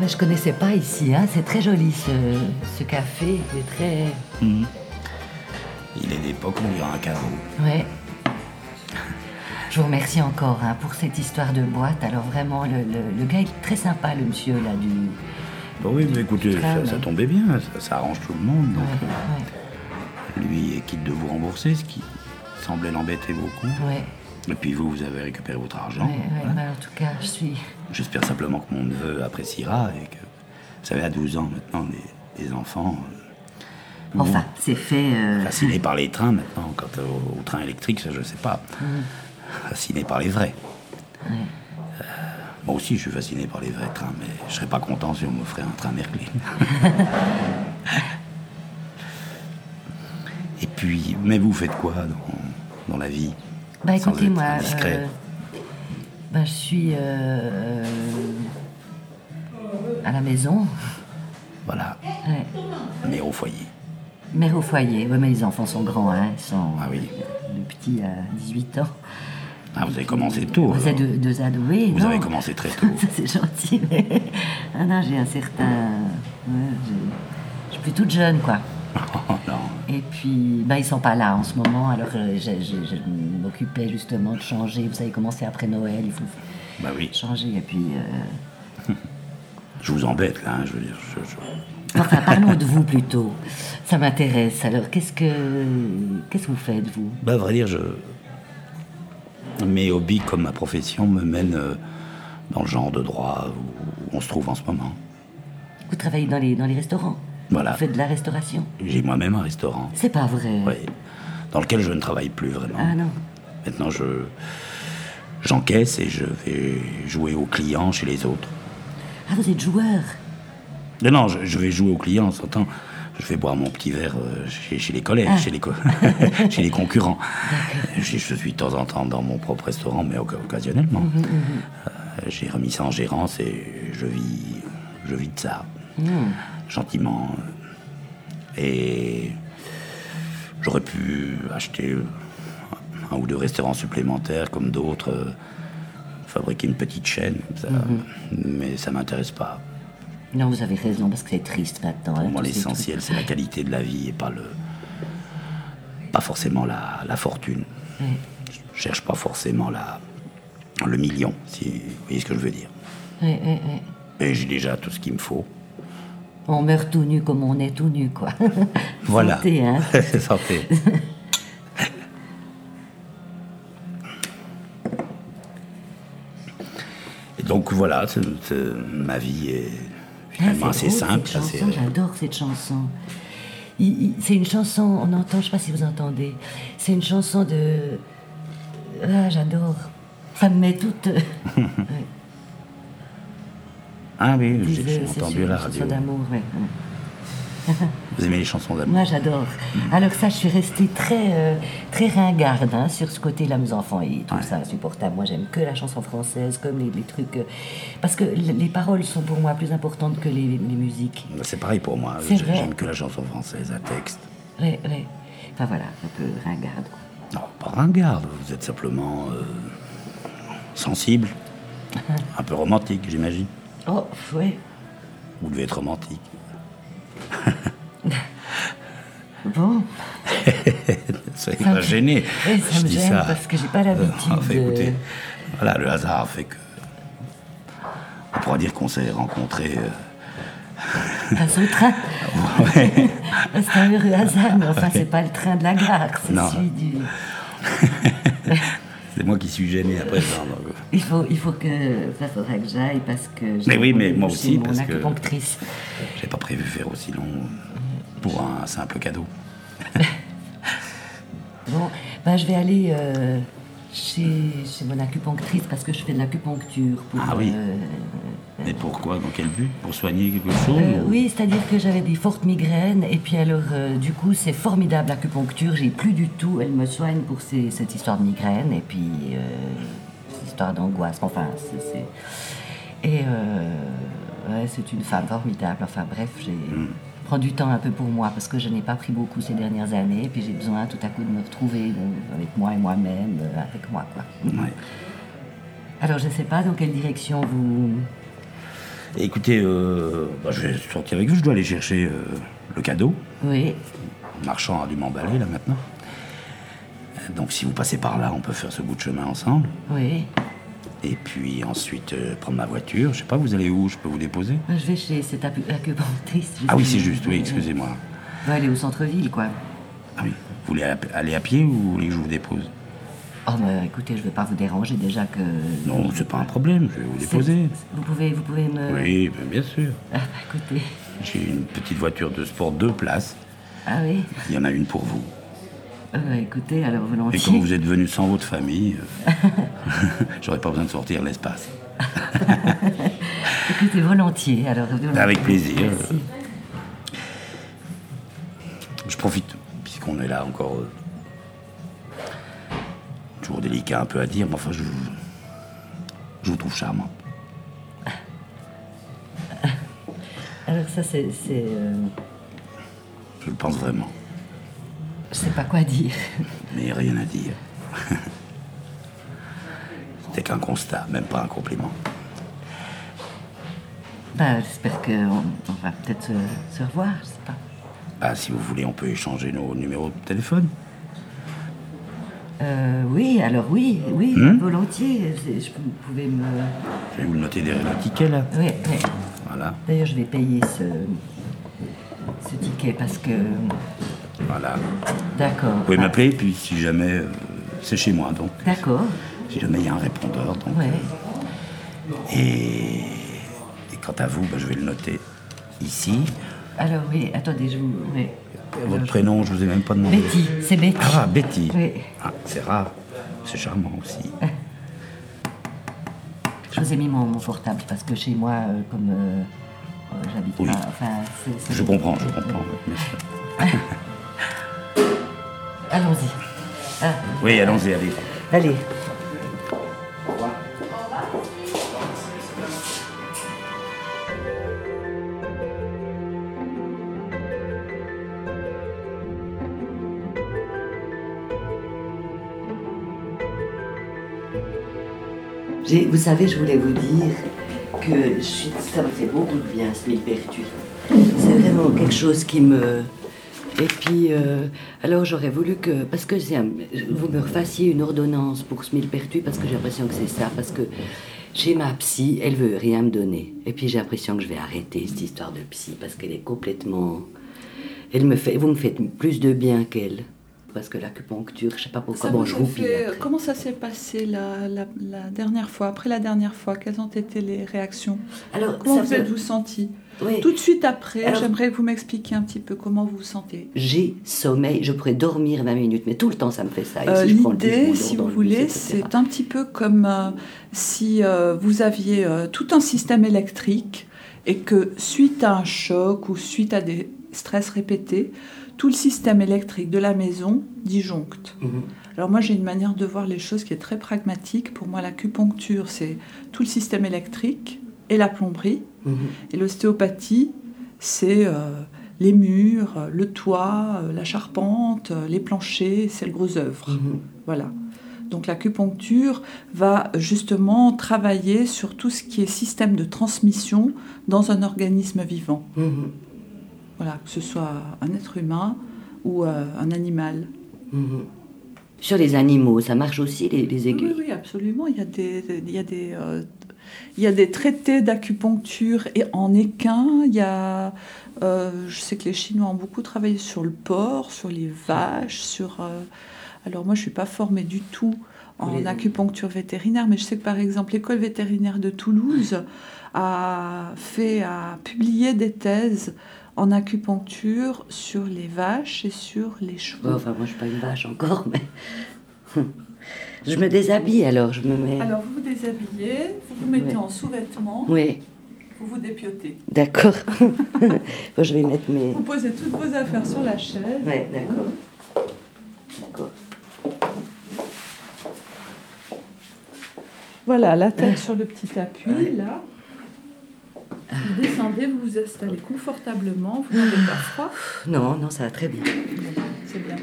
ben, je connaissais pas ici, hein. c'est très joli ce, ce café, il est très... Mhm. Il est d'époque, on dirait un carreau. Ouais. Je vous remercie encore hein, pour cette histoire de boîte. Alors vraiment, le, le- le gars est très sympa, le monsieur là du... Bon, oui, mais écoutez, ça, ça mais- tombait bien, ça, ça arrange tout le monde. Donc, Ouais, euh, lui est quitte de vous rembourser, ce qui semblait l'embêter beaucoup. ouais, Et puis vous, vous avez récupéré votre argent. ouais. hein. Ben, en tout cas, je suis... J'espère simplement que mon neveu appréciera et que, vous savez, à 12 ans maintenant, les, les enfants, euh, Enfin, c'est fait... euh, fascinés par les trains maintenant, quant au, au train électrique, ça je sais pas. Fascinés par les vrais. Euh, moi aussi, je suis fasciné par les vrais trains, mais je serais pas content si on m'offrait un train Merklin. Et puis, mais vous faites quoi dans, dans la vie? Bah écoutez, moi, euh, bah, je suis euh, à la maison, Voilà, ouais. mais au foyer. mère au foyer. Ouais, mais les enfants sont grands, hein, ils sont, Ah oui. le petit a 18 ans. Ah, vous avez commencé tôt. Vous êtes deux, deux ados, oui, Vous non. avez commencé très tôt. Ça, c'est gentil, mais... Ah non, j'ai un certain... ouais, je suis plus toute jeune, quoi. Et puis, ben, ils sont pas là en ce moment, alors euh, je, je- je m'occupais justement de changer. Vous savez comment c'est après Noël, il faut Bah oui, changer. Et puis, euh, je vous embête là, hein, je veux dire. je- je- enfin, parlons de vous plutôt. Ça m'intéresse. Alors, qu'est-ce que qu'est-ce que vous faites vous? Bah, à vrai dire, je... mes hobbies comme ma profession me mènent euh, dans le genre de droit où on se trouve en ce moment. Vous travaillez dans les dans les restaurants? Voilà. Vous faites de la restauration. J'ai moi-même un restaurant, C'est pas vrai. ouais, dans lequel je ne travaille plus vraiment. Ah non. Maintenant, je j'encaisse et je vais jouer aux clients chez les autres. Ah, vous êtes joueur. Non, non, je, je vais jouer aux clients, on s'entend. Je vais boire mon petit verre euh, chez, chez les collègues, Ah. chez, les co- chez les concurrents. Je, je suis de temps en temps dans mon propre restaurant, mais oc- occasionnellement. Mhm, Euh, J'ai remis ça en gérance et je vis, je vis de ça, Mhm. gentiment. Et j'aurais pu acheter un ou deux restaurants supplémentaires comme d'autres, euh, fabriquer une petite chaîne, comme ça. Mhm. mais ça m'intéresse pas. Non, vous avez raison parce que c'est triste maintenant. hein, Pour moi, l'essentiel, c'est la qualité de la vie et pas le, pas forcément la, la fortune. Ouais. Je cherche pas forcément la, le million, si vous voyez ce que je veux dire. Ouais, ouais. Et j'ai déjà tout ce qu'il me faut. On meurt tout nu comme on est tout nu, quoi. Voilà. Santé, hein. Santé. Et donc voilà, ma vie est Ah, finalement c'est assez beau, simple. chanson, J'adore cette chanson. C'est une chanson, on entend, je sais pas si vous entendez, c'est une chanson de... Ah, j'adore. Ça me met toute... euh, ouais, Ah oui, j'ai entendu la radio. d'amour, ouais. ouais. Vous aimez les chansons d'amour Moi, j'adore. Alors ça, je suis restée très, euh, très ringarde hein, sur ce côté-là. Mes enfants, ils trouvent ça insupportable. Moi, j'aime que la chanson française, comme les, les trucs... euh, parce que les paroles sont pour moi plus importantes que les, les musiques. Bah, C'est pareil pour moi. Vrai. J'aime que la chanson française à texte. Ouais, ouais. Enfin voilà, un peu ringarde. Non, pas ringarde. Vous êtes simplement euh, sensible, un peu romantique, j'imagine. Oh, ouais. Vous devez être romantique. Bon, Soyez Ça pas me- gêné. Oui, ça Je me dis gêne ça. parce que j'ai pas l'habitude Euh, enfin, de- écoutez, voilà, le hasard fait que. On pourra dire qu'on s'est rencontrés. euh, passe au train. ouais. C'est un heureux hasard, mais enfin, c'est pas le train de la gare, c'est celui du. C'est moi qui suis gêné à présent. donc, euh. Il faut, il faut que. Ça faudra que j'aille parce que. Mais oui, mais moi aussi, mon parce que-. J'ai pas prévu faire aussi long pour un simple cadeau. Bon, ben, je vais aller euh, chez, chez mon acupunctrice parce que je fais de l'acupuncture. Pour, Ah oui. euh, Mais pourquoi Dans quel but? Pour soigner quelque chose Euh, ou- oui, c'est-à-dire que j'avais des fortes migraines et puis alors euh, du coup c'est formidable l'acupuncture, j'ai plus du tout, elle me soigne pour ces- cette histoire de migraine et puis euh, cette histoire d'angoisse, enfin c'est... Et euh, ouais, c'est une femme formidable, enfin bref, j'ai... prend du temps un peu pour moi parce que je n'ai pas pris beaucoup ces dernières années et puis j'ai besoin tout à coup de me retrouver avec moi et moi-même, euh, avec moi quoi. Ouais. Alors je ne sais pas dans quelle direction vous... Écoutez, euh, bah, je vais sortir avec vous, je dois aller chercher euh, le cadeau. Oui. Le marchand a dû m'emballer là maintenant. Donc si vous passez par là, on peut faire ce bout de chemin ensemble. Oui. Et puis ensuite euh, prendre ma voiture. Je sais pas, vous allez où? Je peux vous déposer? Je vais chez cette acu- acupunctrice. Ah oui, c'est juste, oui, excusez-moi. On va aller au centre-ville, quoi. Ah oui. Vous voulez aller à pied ou vous voulez que je vous dépose? Oh, mais écoutez, je vais pas vous déranger déjà que. Non, c'est pas un problème, je vais vous déposer. Vous pouvez, vous pouvez me. Oui, ben, bien sûr. Ah, bah, écoutez. J'ai une petite voiture de sport, deux places. Ah oui. Il y en a une pour vous. Bah, écoutez, alors Et volontiers. comme vous êtes venu sans votre famille, euh, j'aurais pas besoin de sortir l'espace. Écoutez, volontiers. Alors, volontiers. Avec plaisir. Merci. Je profite, puisqu'on est là encore. euh, toujours délicat un peu à dire, mais enfin, je, vous- je vous trouve charmant. Alors, ça, c'est. c'est, euh, Je le pense vraiment. Je sais pas quoi dire. Mais rien à dire. C'était qu'un constat, même pas un compliment. Bah, j'espère qu'on on va peut-être se, se revoir, je sais pas. Ah, si vous voulez, on peut échanger nos numéros de téléphone. Euh, oui, alors oui, oui, Hmm volontiers. Je, vous pouvez me. Je vais vous le noter derrière le ticket, là. Oui, oui. Voilà, D'ailleurs, je vais payer ce, ce ticket parce que. Voilà. D'accord. Vous pouvez Ah, m'appeler, puis si jamais... euh, c'est chez moi, donc. D'accord. Si jamais il y a un répondeur, donc. Ouais. Et, et quant à vous, bah, je vais le noter ici. Alors oui, attendez, je vous. oui. Votre prénom, je vous ai même pas demandé. Betty, c'est Betty. Ah, Betty. Oui. Ah, c'est rare. C'est charmant aussi. Je vous ai mis mon, mon portable parce que chez moi, euh, comme euh, euh, j'habite Oui. pas. Enfin, Je comprends, je comprends. Allons-y. Ah, Oui, allons-y, allez. allez. Vous savez, je voulais vous dire que je suis, ça me fait beaucoup de bien, ce millepertuis. C'est vraiment quelque chose qui me... Et puis, euh, alors j'aurais voulu que... Parce que un- vous me refassiez une ordonnance pour ce millepertuis, parce que j'ai l'impression que c'est ça, parce que chez ma psy, elle veut rien me donner. Et puis j'ai l'impression que je vais arrêter cette histoire de psy, parce qu'elle est complètement... Elle me fait... Vous me faites plus de bien qu'elle. Parce que l'acupuncture, je sais pas pourquoi, bon, je roupille après. Comment ça s'est passé la, la- la dernière fois Après la dernière fois, quelles ont été les réactions? Alors, Comment ça vous êtes-vous senti Oui. Tout de suite après, j'aimerais que vous m'expliquiez un petit peu comment vous vous sentez. J'ai sommeil, je pourrais dormir 20 minutes, mais tout le temps ça me fait ça. Euh, si le L'idée, si vous le voulez, c'est un petit peu comme euh, si euh, vous aviez euh, tout un système électrique et que suite à un choc ou suite à des stress répétés, tout le système électrique de la maison disjoncte. Mhm. Alors moi j'ai une manière de voir les choses qui est très pragmatique. Pour moi l'acupuncture c'est tout le système électrique et la plomberie. Et l'ostéopathie c'est euh, les murs, euh, le toit, euh, la charpente, les planchers, c'est le gros œuvre. Mhm. Voilà. Donc l'acupuncture va justement travailler sur tout ce qui est système de transmission dans un organisme vivant. Mhm. Voilà, que ce soit un être humain ou euh, un animal. Mhm. Sur les animaux, ça marche aussi les, les Oui, aiguilles? oui, absolument. Il y a des, il y a des, euh, il y a des traités d'acupuncture et en équin. Il y a, euh, je sais que les Chinois ont beaucoup travaillé sur le porc, sur les vaches, sur. euh, alors moi, je suis pas formée du tout en Les- acupuncture vétérinaire, mais je sais que par exemple l'école vétérinaire de Toulouse a fait, a publié des thèses en acupuncture sur les vaches et sur les chevaux. Bon, enfin, moi, je suis pas une vache encore, mais. Je me déshabille alors, je me mets. Alors vous vous déshabillez, vous vous mettez en sous-vêtements, Oui, vous vous dépiotez. d'accord. Je vais mettre mes. Vous posez toutes vos affaires sur la chaise. Oui, d'accord. D'accord. Voilà, la tête sur le petit appui, Ouais. là. Vous descendez, vous vous installez confortablement, vous n'avez pas froid. Non, non, ça va très bien. C'est bien.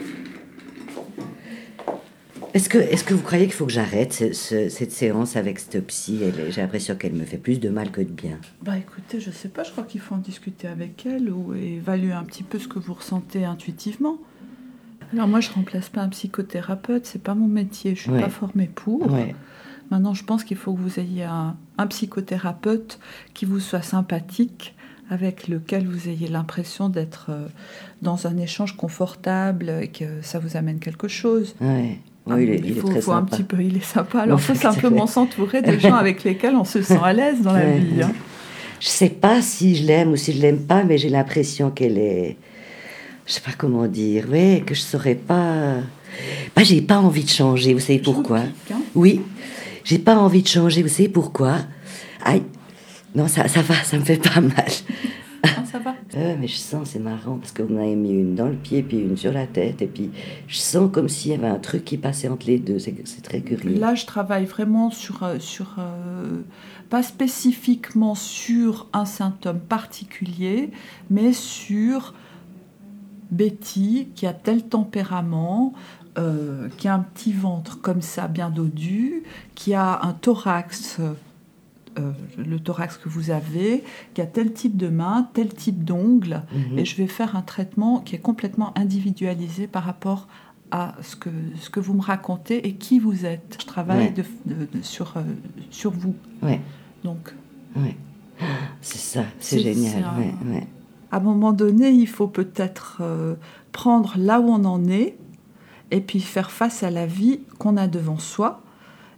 Est-ce que, est que vous croyez qu'il faut que j'arrête cette séance avec cette psy? J'ai l'impression qu'elle me fait plus de mal que de bien. Bah écoutez, je sais pas, je crois qu'il faut en discuter avec elle ou évaluer un petit peu ce que vous ressentez intuitivement. Alors moi, je remplace pas un psychothérapeute, c'est pas mon métier, je suis pas formée pour. Maintenant, je pense qu'il faut que vous ayez un, un, psychothérapeute qui vous soit sympathique, avec lequel vous ayez l'impression d'être euh, dans un échange confortable et que ça vous amène quelque chose. Ouais. Oui, il, est, il, faut, est très un petit peu, il est sympa. Alors, il faut simplement s'entourer de gens avec lesquels on se sent à l'aise dans la vie. Hein. Je sais pas si je l'aime ou si je l'aime pas, mais j'ai l'impression qu'elle est. Je sais pas comment dire. Oui, que je saurais pas. Bah, j'ai pas envie de changer. Vous savez pourquoi? Hein. Oui, j'ai pas envie de changer. Vous savez pourquoi? Aïe. Non, ça, ça va, ça me fait pas mal. Ah, ça va euh, Mais je sens, c'est marrant, parce vous m'avez mis une dans le pied, puis une sur la tête, et puis je sens comme s'il y avait un truc qui passait entre les deux. C'est très curieux. Là, je travaille vraiment sur. Euh, sur euh, pas spécifiquement sur un symptôme particulier, mais sur Betty qui a tel tempérament, qui a un petit ventre comme ça, bien dodu, qui a un thorax euh, le thorax que vous avez, qui a tel type de main, tel type d'ongle, mhm. et je vais faire un traitement qui est complètement individualisé par rapport à ce que, ce que vous me racontez et qui vous êtes. Je travaille de, sur, euh, sur vous. Ouais. Donc. Ouais. C'est ça, c'est génial. À un moment donné, il faut peut-être euh, prendre là où on en est et puis faire face à la vie qu'on a devant soi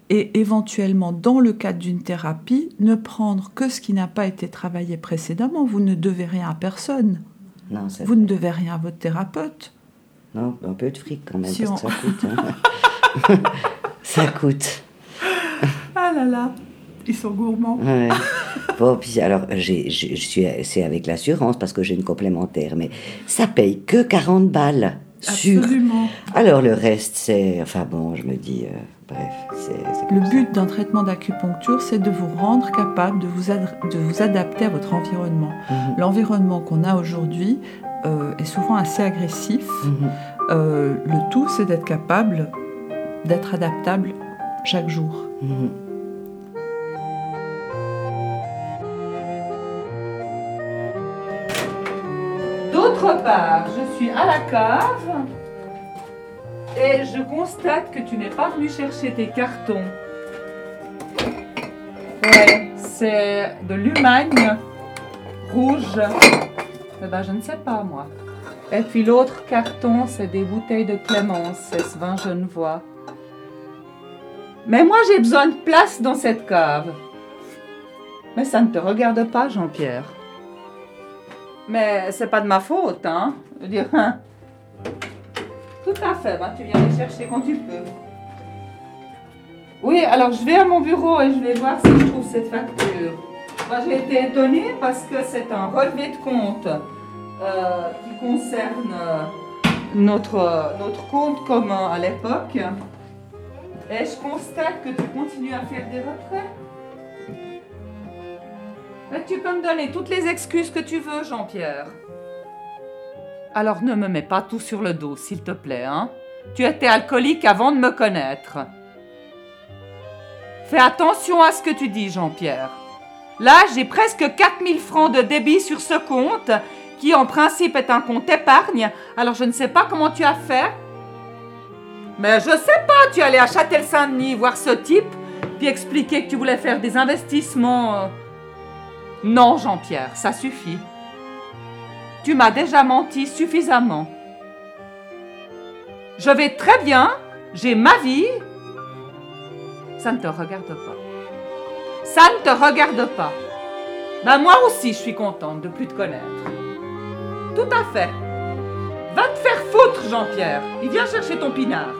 et éventuellement, dans le cadre d'une thérapie, ne prendre que ce qui n'a pas été travaillé précédemment. Vous ne devez rien à personne. Non, Vous ne devez rien à votre thérapeute. Non, un peu de fric quand même, parce que ça coûte. Hein. ça coûte. Ah là là, ils sont gourmands. Ouais. Bon, puis alors, je suis, c'est avec l'assurance parce que j'ai une complémentaire, mais ça paye que 40 balles. Absolument. Alors le reste, c'est. Enfin bon, je me dis. Euh, bref, c'est. Le but d'un traitement d'acupuncture, c'est de vous rendre capable de vous, de vous adapter à votre environnement. Mhm. L'environnement qu'on a aujourd'hui euh, est souvent assez agressif. Mhm. Euh, le tout, c'est d'être capable d'être adaptable chaque jour. Mhm. D'autre part, je suis à la cave et je constate que tu n'es pas venu chercher tes cartons. Ouais, c'est de l'humagne rouge. Eh ben, je ne sais pas, moi. Et puis l'autre carton, c'est des bouteilles de Clémence, c'est ce vin genevois. Mais moi, j'ai besoin de place dans cette cave. Mais ça ne te regarde pas, Jean-Pierre. Mais c'est pas de ma faute, hein. Je veux dire, hein. Tout à fait, bah, tu viens les chercher quand tu peux. Oui, alors je vais à mon bureau et je vais voir si je trouve cette facture. Moi, j'ai été étonnée parce que c'est un relevé de compte euh, qui concerne euh, notre, notre compte commun à l'époque. Et je constate que tu continues à faire des retraits tu peux me donner toutes les excuses que tu veux, Jean-Pierre. Alors ne me mets pas tout sur le dos, s'il te plaît, hein. Tu étais alcoolique avant de me connaître. Fais attention à ce que tu dis, Jean-Pierre. Là, j'ai presque 4000 francs de débit sur ce compte, qui en principe est un compte épargne, alors je ne sais pas comment tu as fait. Mais je sais pas, tu allais à Châtel-Saint-Denis voir ce type, puis expliquer que tu voulais faire des investissements. Non, Jean-Pierre, ça suffit. Tu m'as déjà menti suffisamment. Je vais très bien, j'ai ma vie. Ça ne te regarde pas. Ça ne te regarde pas. Ben moi aussi, je suis contente de plus te connaître. Tout à fait. Va te faire foutre, Jean-Pierre. Il vient chercher ton pinard.